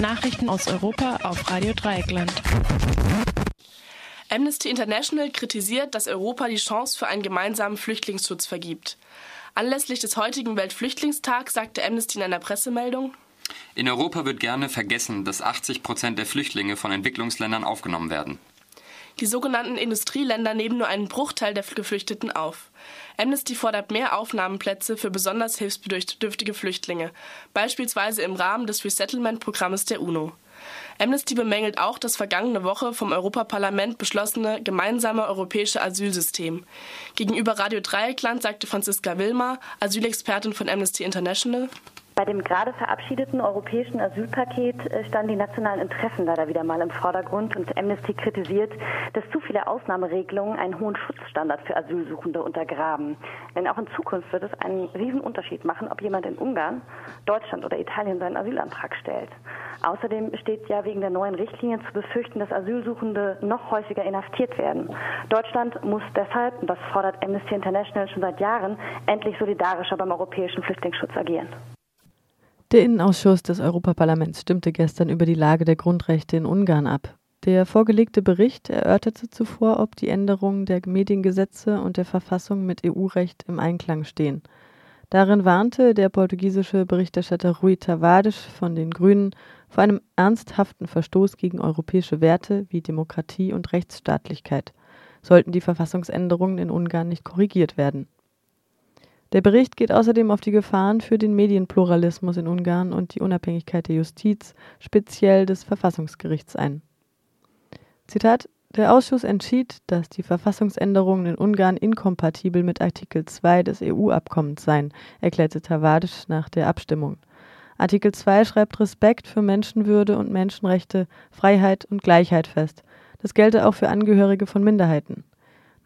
Nachrichten aus Europa auf Radio Dreieckland. Amnesty International kritisiert, dass Europa die Chance für einen gemeinsamen Flüchtlingsschutz vergibt. Anlässlich des heutigen Weltflüchtlingstags sagte Amnesty in einer Pressemeldung, in Europa wird gerne vergessen, dass 80 Prozent der Flüchtlinge von Entwicklungsländern aufgenommen werden. Die sogenannten Industrieländer nehmen nur einen Bruchteil der Geflüchteten auf. Amnesty fordert mehr Aufnahmeplätze für besonders hilfsbedürftige Flüchtlinge, beispielsweise im Rahmen des Resettlement-Programmes der UNO. Amnesty bemängelt auch das vergangene Woche vom Europaparlament beschlossene gemeinsame europäische Asylsystem. Gegenüber Radio Dreieckland sagte Franziska Wilmar, Asylexpertin von Amnesty International, bei dem gerade verabschiedeten europäischen Asylpaket äh, standen die nationalen Interessen leider wieder mal im Vordergrund und Amnesty kritisiert, dass zu viele Ausnahmeregelungen einen hohen Schutzstandard für Asylsuchende untergraben. Denn auch in Zukunft wird es einen riesen Unterschied machen, ob jemand in Ungarn, Deutschland oder Italien seinen Asylantrag stellt. Außerdem steht ja wegen der neuen Richtlinien zu befürchten, dass Asylsuchende noch häufiger inhaftiert werden. Deutschland muss deshalb, und das fordert Amnesty International schon seit Jahren, endlich solidarischer beim europäischen Flüchtlingsschutz agieren. Der Innenausschuss des Europaparlaments stimmte gestern über die Lage der Grundrechte in Ungarn ab. Der vorgelegte Bericht erörterte zuvor, ob die Änderungen der Mediengesetze und der Verfassung mit EU-Recht im Einklang stehen. Darin warnte der portugiesische Berichterstatter Rui Tavares von den Grünen vor einem ernsthaften Verstoß gegen europäische Werte wie Demokratie und Rechtsstaatlichkeit, sollten die Verfassungsänderungen in Ungarn nicht korrigiert werden. Der Bericht geht außerdem auf die Gefahren für den Medienpluralismus in Ungarn und die Unabhängigkeit der Justiz, speziell des Verfassungsgerichts ein. Zitat der Ausschuss entschied, dass die Verfassungsänderungen in Ungarn inkompatibel mit Artikel 2 des EU-Abkommens seien, erklärte Tavadisch nach der Abstimmung. Artikel 2 schreibt Respekt für Menschenwürde und Menschenrechte, Freiheit und Gleichheit fest. Das gelte auch für Angehörige von Minderheiten.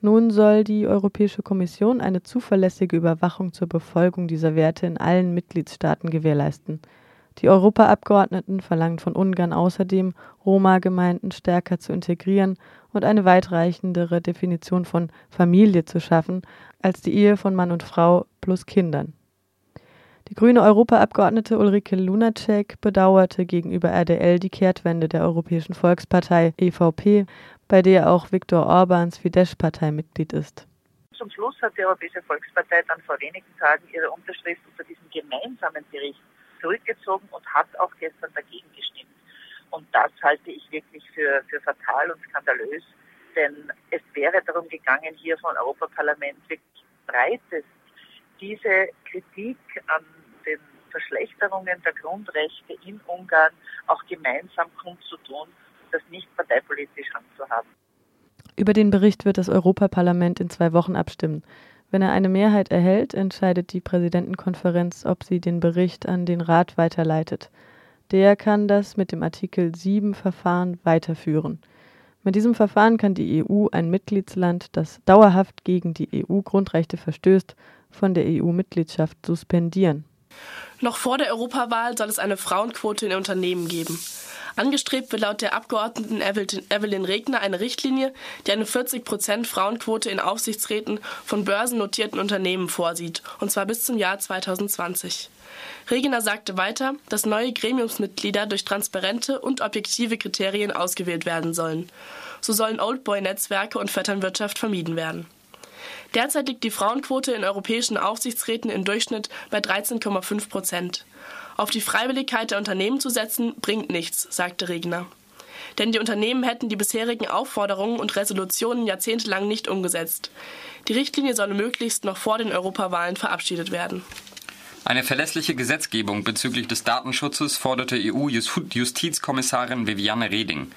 Nun soll die Europäische Kommission eine zuverlässige Überwachung zur Befolgung dieser Werte in allen Mitgliedstaaten gewährleisten. Die Europaabgeordneten verlangen von Ungarn außerdem, Roma-Gemeinden stärker zu integrieren und eine weitreichendere Definition von Familie zu schaffen als die Ehe von Mann und Frau plus Kindern. Die grüne Europaabgeordnete Ulrike Lunacek bedauerte gegenüber RDL die Kehrtwende der Europäischen Volkspartei EVP bei der auch Viktor Orbáns Fidesz-Partei Mitglied ist. Zum Schluss hat die Europäische Volkspartei dann vor wenigen Tagen ihre Unterschrift unter diesem gemeinsamen Bericht zurückgezogen und hat auch gestern dagegen gestimmt. Und das halte ich wirklich für, für fatal und skandalös, denn es wäre darum gegangen, hier vom Europaparlament wirklich breitest diese Kritik an den Verschlechterungen der Grundrechte in Ungarn auch gemeinsam kundzutun das nicht parteipolitisch handzuhaben. Über den Bericht wird das Europaparlament in zwei Wochen abstimmen. Wenn er eine Mehrheit erhält, entscheidet die Präsidentenkonferenz, ob sie den Bericht an den Rat weiterleitet. Der kann das mit dem Artikel 7 Verfahren weiterführen. Mit diesem Verfahren kann die EU ein Mitgliedsland, das dauerhaft gegen die EU-Grundrechte verstößt, von der EU-Mitgliedschaft suspendieren. Noch vor der Europawahl soll es eine Frauenquote in Unternehmen geben. Angestrebt wird laut der Abgeordneten Evelyn Regner eine Richtlinie, die eine 40 Prozent Frauenquote in Aufsichtsräten von börsennotierten Unternehmen vorsieht, und zwar bis zum Jahr 2020. Regner sagte weiter, dass neue Gremiumsmitglieder durch transparente und objektive Kriterien ausgewählt werden sollen. So sollen Oldboy-Netzwerke und Vetternwirtschaft vermieden werden. Derzeit liegt die Frauenquote in europäischen Aufsichtsräten im Durchschnitt bei 13,5 Prozent. Auf die Freiwilligkeit der Unternehmen zu setzen, bringt nichts, sagte Regner. Denn die Unternehmen hätten die bisherigen Aufforderungen und Resolutionen jahrzehntelang nicht umgesetzt. Die Richtlinie solle möglichst noch vor den Europawahlen verabschiedet werden. Eine verlässliche Gesetzgebung bezüglich des Datenschutzes forderte EU-Justizkommissarin Viviane Reding.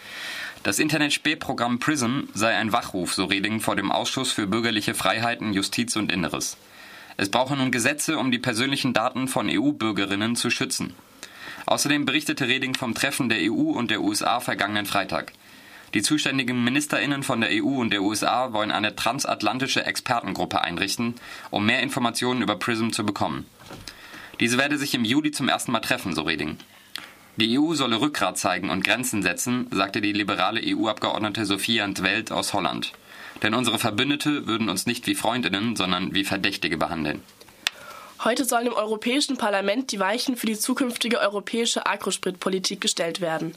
Das Internet-Spähprogramm PRISM sei ein Wachruf, so Reding vor dem Ausschuss für bürgerliche Freiheiten, Justiz und Inneres. Es brauche nun Gesetze, um die persönlichen Daten von EU-Bürgerinnen zu schützen. Außerdem berichtete Reding vom Treffen der EU und der USA vergangenen Freitag. Die zuständigen Ministerinnen von der EU und der USA wollen eine transatlantische Expertengruppe einrichten, um mehr Informationen über PRISM zu bekommen. Diese werde sich im Juli zum ersten Mal treffen, so Reding. Die EU solle Rückgrat zeigen und Grenzen setzen, sagte die liberale EU-Abgeordnete Sophia Welt aus Holland. Denn unsere Verbündete würden uns nicht wie Freundinnen, sondern wie Verdächtige behandeln. Heute sollen im Europäischen Parlament die Weichen für die zukünftige europäische Agrospritpolitik gestellt werden.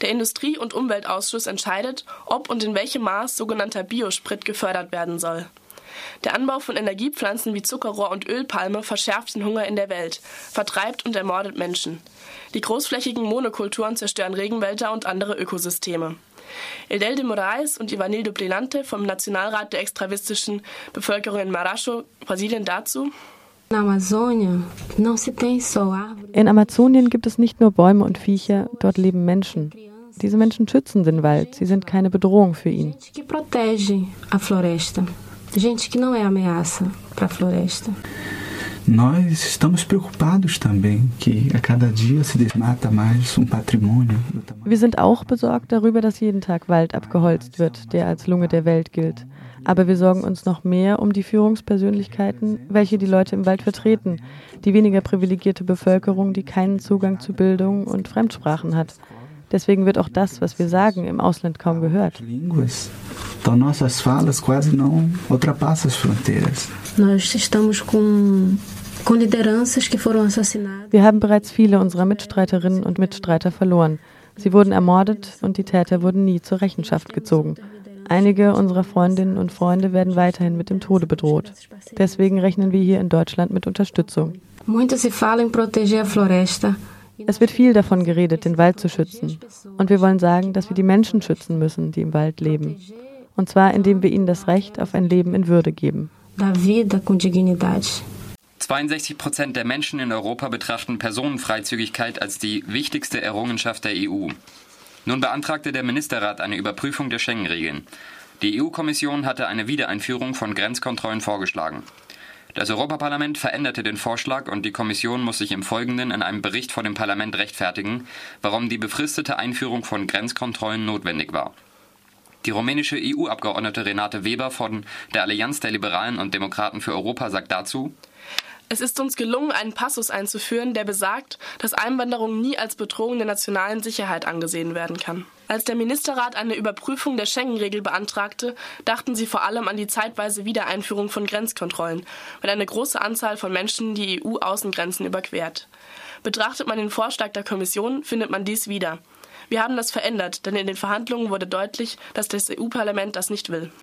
Der Industrie- und Umweltausschuss entscheidet, ob und in welchem Maß sogenannter Biosprit gefördert werden soll. Der Anbau von Energiepflanzen wie Zuckerrohr und Ölpalme verschärft den Hunger in der Welt, vertreibt und ermordet Menschen. Die großflächigen Monokulturen zerstören Regenwälder und andere Ökosysteme. Edel de Moraes und Ivanildo Plenante vom Nationalrat der extravistischen Bevölkerung in Maracho, Brasilien dazu. In Amazonien gibt es nicht nur Bäume und Viecher, dort leben Menschen. Diese Menschen schützen den Wald, sie sind keine Bedrohung für ihn. Gente que não é ameaça para a floresta. Nós estamos preocupados também que a cada dia se desmata mais um patrimônio. Wir sind auch besorgt darüber, dass jeden Tag Wald abgeholzt wird, der als Lunge der Welt gilt. Aber wir sorgen uns noch mehr um die Führungspersönlichkeiten, welche die Leute im Wald vertreten, die weniger privilegierte Bevölkerung, die keinen Zugang zu Bildung und Fremdsprachen hat. Deswegen wird auch das, was wir sagen, im Ausland kaum gehört. Então nossas falas quase não ultrapassam as fronteiras. Nós estamos com wir haben bereits viele unserer Mitstreiterinnen und Mitstreiter verloren. Sie wurden ermordet und die Täter wurden nie zur Rechenschaft gezogen. Einige unserer Freundinnen und Freunde werden weiterhin mit dem Tode bedroht. Deswegen rechnen wir hier in Deutschland mit Unterstützung. Es wird viel davon geredet, den Wald zu schützen. Und wir wollen sagen, dass wir die Menschen schützen müssen, die im Wald leben. Und zwar indem wir ihnen das Recht auf ein Leben in Würde geben. 62 Prozent der Menschen in Europa betrachten Personenfreizügigkeit als die wichtigste Errungenschaft der EU. Nun beantragte der Ministerrat eine Überprüfung der Schengen-Regeln. Die EU-Kommission hatte eine Wiedereinführung von Grenzkontrollen vorgeschlagen. Das Europaparlament veränderte den Vorschlag und die Kommission muss sich im Folgenden in einem Bericht vor dem Parlament rechtfertigen, warum die befristete Einführung von Grenzkontrollen notwendig war. Die rumänische EU-Abgeordnete Renate Weber von der Allianz der Liberalen und Demokraten für Europa sagt dazu, es ist uns gelungen, einen Passus einzuführen, der besagt, dass Einwanderung nie als Bedrohung der nationalen Sicherheit angesehen werden kann. Als der Ministerrat eine Überprüfung der Schengen-Regel beantragte, dachten sie vor allem an die zeitweise Wiedereinführung von Grenzkontrollen, wenn eine große Anzahl von Menschen die EU-Außengrenzen überquert. Betrachtet man den Vorschlag der Kommission, findet man dies wieder. Wir haben das verändert, denn in den Verhandlungen wurde deutlich, dass das EU-Parlament das nicht will.